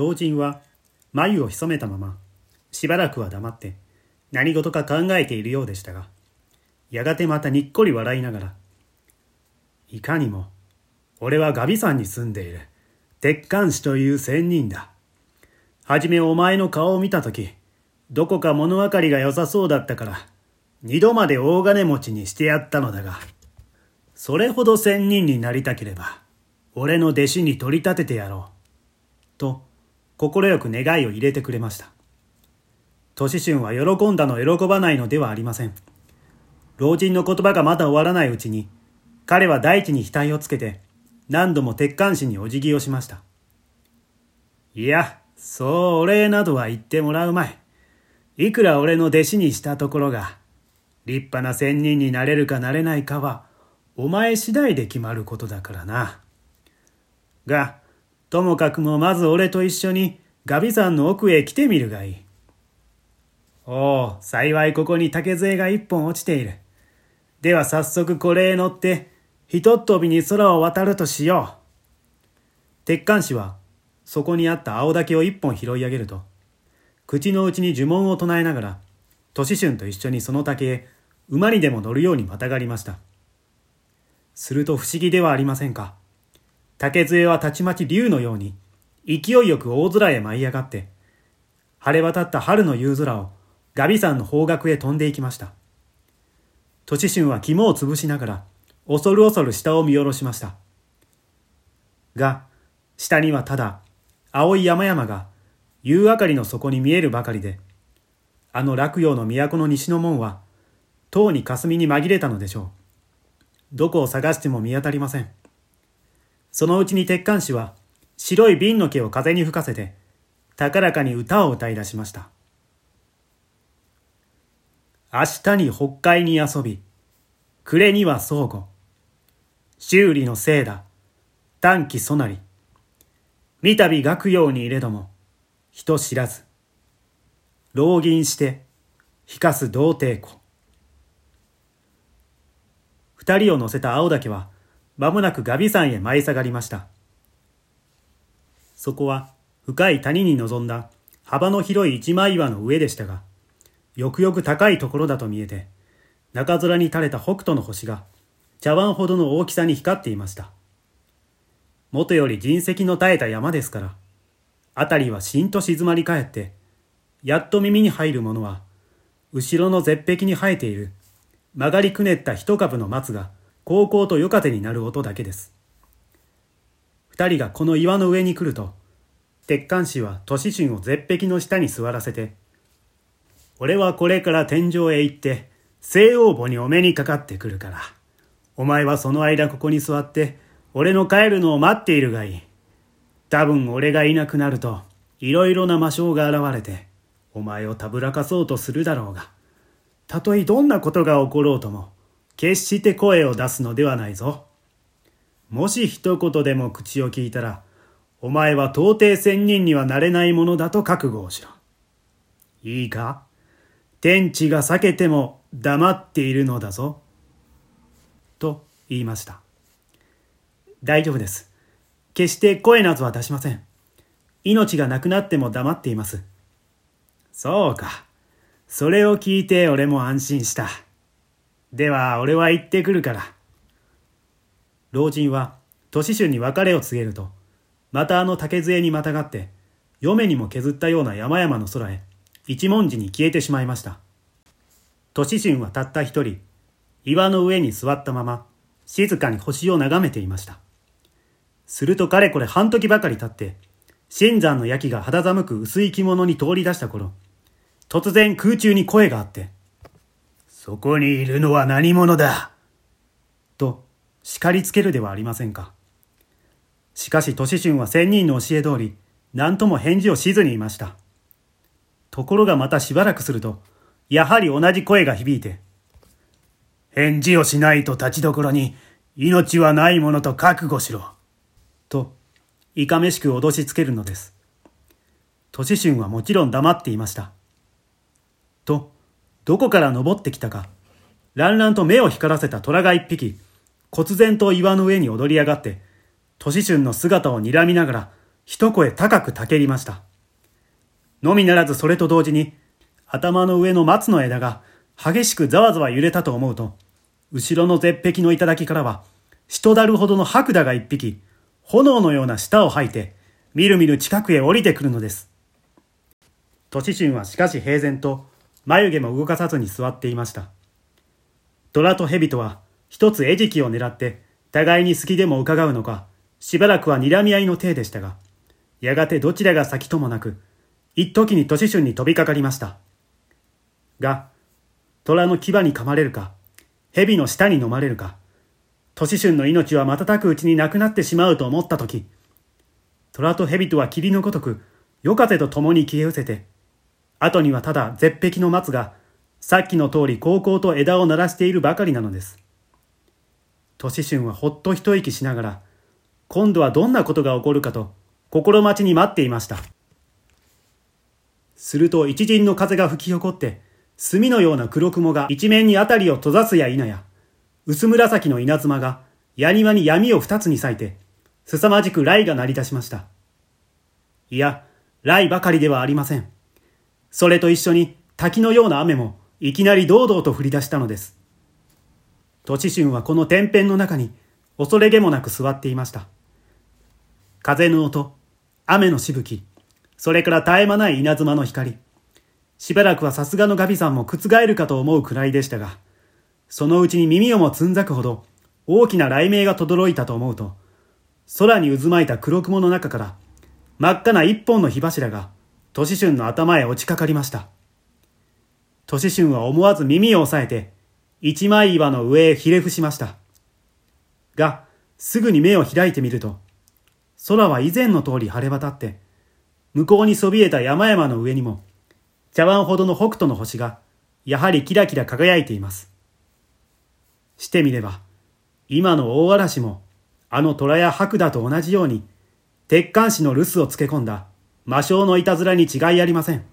老人は眉を潜めたまま、しばらくは黙って何事か考えているようでしたが、やがてまたにっこり笑いながら、いかにも、俺はガビ山に住んでいる、鉄管師という仙人だ。はじめお前の顔を見たとき、どこか物分かりが良さそうだったから、二度まで大金持ちにしてやったのだが、それほど仙人になりたければ、俺の弟子に取り立ててやろう。と、快く願いを入れてくれました。年春は喜んだの喜ばないのではありません。老人の言葉がまだ終わらないうちに、彼は大地に額をつけて、何度も鉄管師にお辞儀をしました。いや、そうお礼などは言ってもらうまい。いくら俺の弟子にしたところが、立派な仙人になれるかなれないかは、お前次第で決まることだからな。が、ともかくもまず俺と一緒にガビ山の奥へ来てみるがいい。おお、幸いここに竹杖が一本落ちている。では早速これへ乗って、ひとっ飛びに空を渡るとしよう。鉄管師は、そこにあった青竹を一本拾い上げると、口の内に呪文を唱えながら、年春と一緒にその竹へ馬にでも乗るようにまたがりました。すると不思議ではありませんか。竹杖はたちまち竜のように、勢いよく大空へ舞い上がって、晴れ渡った春の夕空をガビ山の方角へ飛んでいきました。年春は肝を潰しながら、恐る恐る下を見下ろしました。が、下にはただ、青い山々が夕明かりの底に見えるばかりで、あの落葉の都の西の門は、とうに霞に紛れたのでしょう。どこを探しても見当たりません。そのうちに鉄管師は白い瓶の毛を風に吹かせて高らかに歌を歌い出しました。明日に北海に遊び、暮れには相互。修理のせいだ、短期そなり。三度学用に入れども、人知らず。浪銀して、引かす童貞子。二人を乗せた青岳は、まもなくガビ山へ舞い下がりました。そこは深い谷に臨んだ幅の広い一枚岩の上でしたが、よくよく高いところだと見えて、中空に垂れた北斗の星が茶碗ほどの大きさに光っていました。元より人石の絶えた山ですから、辺りはしんと静まり返って、やっと耳に入るものは、後ろの絶壁に生えている曲がりくねった一株の松が高校と夜風になる音だけです。二人がこの岩の上に来ると、鉄管師は年春を絶壁の下に座らせて、俺はこれから天井へ行って、西王母にお目にかかってくるから、お前はその間ここに座って、俺の帰るのを待っているがいい。多分俺がいなくなると、いろいろな魔性が現れて、お前をたぶらかそうとするだろうが、たとえどんなことが起ころうとも、決して声を出すのではないぞ。もし一言でも口を聞いたら、お前は到底仙人にはなれないものだと覚悟をしろ。いいか？天地が避けても黙っているのだぞ。と言いました。大丈夫です。決して声などは出しません。命がなくなっても黙っています。そうか。それを聞いて俺も安心した。では、俺は行ってくるから。老人は、年春に別れを告げると、またあの竹杖にまたがって、嫁にも削ったような山々の空へ、一文字に消えてしまいました。年春はたった一人、岩の上に座ったまま、静かに星を眺めていました。するとかれこれ半時ばかり経って、新山の焼きが肌寒く薄い着物に通り出した頃、突然空中に声があって、そこにいるのは何者だ？と叱りつけるではありませんか。しかし、年春は仙人の教え通り、何とも返事をしずにいました。ところがまたしばらくすると、やはり同じ声が響いて、返事をしないと立ちどころに、命はないものと覚悟しろ。と、いかめしく脅しつけるのです。年春はもちろん黙っていました。と、どこから登ってきたか、乱々と目を光らせた虎が一匹、忽然と岩の上に踊り上がって、年春の姿を睨みながら、一声高くたけりました。のみならずそれと同時に、頭の上の松の枝が激しくざわざわ揺れたと思うと、後ろの絶壁の頂からは、人だるほどの白蛇が一匹、炎のような舌を吐いて、みるみる近くへ降りてくるのです。都市春はしかし平然と、眉毛も動かさずに座っていました。虎と蛇とは、一つ餌食を狙って、互いに好きでも伺うのか、しばらくは睨み合いの体でしたが、やがてどちらが先ともなく、一時に都市春に飛びかかりました。が、虎の牙に噛まれるか、蛇の舌に飲まれるか、都市春の命は瞬くうちになくなってしまうと思ったとき、虎と蛇とは霧のごとく、夜風と共に消え失せて、後にはただ絶壁の松が、さっきの通り高校と枝を鳴らしているばかりなのです。都市春はほっと一息しながら、今度はどんなことが起こるかと、心待ちに待っていました。すると一陣の風が吹き起こって、墨のような黒雲が一面に辺りを閉ざすや否や、薄紫の稲妻が矢庭に闇を二つに裂いて、凄まじく雷が鳴り出しました。いや、雷ばかりではありません。それと一緒に滝のような雨もいきなり堂々と降り出したのです。都市春はこの天辺の中に恐れげもなく座っていました。風の音、雨のしぶき、それから絶え間ない稲妻の光。しばらくはさすがのガビさんも覆るかと思うくらいでしたが、そのうちに耳をもつんざくほど大きな雷鳴が轟いたと思うと、空に渦巻いた黒雲の中から真っ赤な一本の火柱が都市春の頭へ落ちかかりました。都市春は思わず耳を押さえて一枚岩の上へひれ伏しました。が、すぐに目を開いてみると、空は以前の通り晴れ渡って、向こうにそびえた山々の上にも、茶碗ほどの北斗の星が、やはりキラキラ輝いています。してみれば、今の大嵐も、あの虎や白蛇と同じように、鉄管師の留守をつけ込んだ魔性のいたずらに違いありません。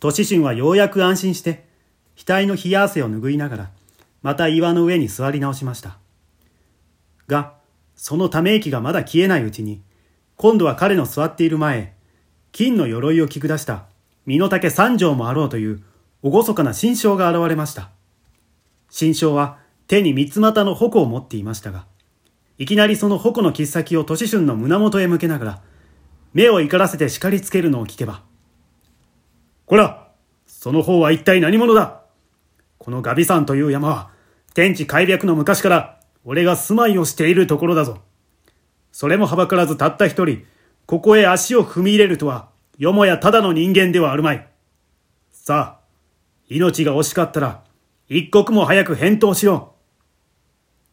都市神はようやく安心して、額の冷や汗を拭いながら、また岩の上に座り直しました。が、そのため息がまだ消えないうちに、今度は彼の座っている前、金の鎧を着下した身の丈三丈もあろうという厳かな新章が現れました。新章は手に三つ股の矛を持っていましたが、いきなりその矛の切っ先を年春の胸元へ向けながら、目を怒らせて叱りつけるのを聞けば、こらその方は一体何者だ？このガビ山という山は、天地開闢の昔から俺が住まいをしているところだぞ。それもはばからずたった一人、ここへ足を踏み入れるとは、よもやただの人間ではあるまい。さあ、命が惜しかったら、一刻も早く返答しろ。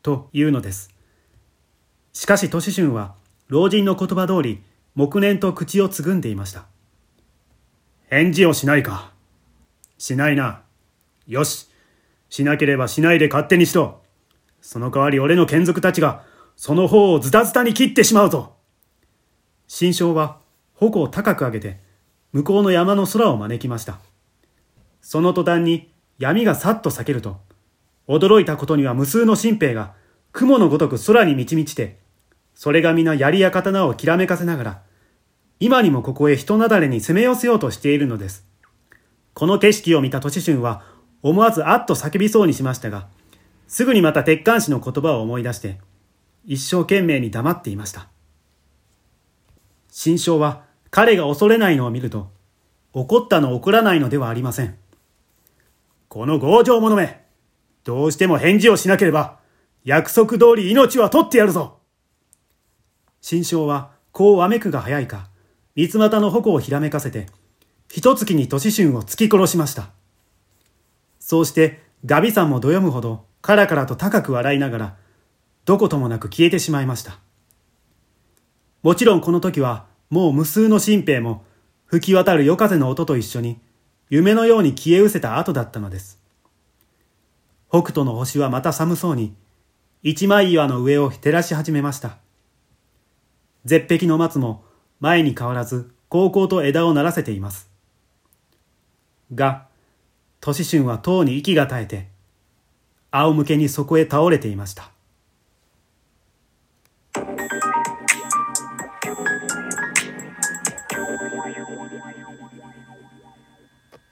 というのです。しかし、都市春は、老人の言葉通り、黙念と口をつぐんでいました。返事をしないか。しないな。よし。しなければしないで勝手にしろ。その代わり俺の眷属たちが、その方をズタズタに切ってしまうぞ。新章は矛を高く上げて向こうの山の空を招きました。その途端に闇がさっと裂けると、驚いたことには無数の新兵が雲のごとく空に満ち満ちて、それが皆槍や刀をきらめかせながら、今にもここへ人なだれに攻め寄せようとしているのです。この景色を見た都市春は思わずあっと叫びそうにしましたが、すぐにまた鉄管師の言葉を思い出して、一生懸命に黙っていました。新章は彼が恐れないのを見ると、怒ったの怒らないのではありません。この強情者め、どうしても返事をしなければ、約束通り命は取ってやるぞ新章は、こうわめくが早いか、三つ股の矛をひらめかせて、一月に年春を突き殺しました。そうして、ガビさんもどよむほど、カラカラと高く笑いながら、どこともなく消えてしまいました。もちろんこの時はもう無数の新兵も吹き渡る夜風の音と一緒に夢のように消え失せた後だったのです。北斗の星はまた寒そうに一枚岩の上を照らし始めました。絶壁の松も前に変わらず高校と枝を鳴らせています。が、年春はとうに息が絶えて、仰向けにそこへ倒れていました。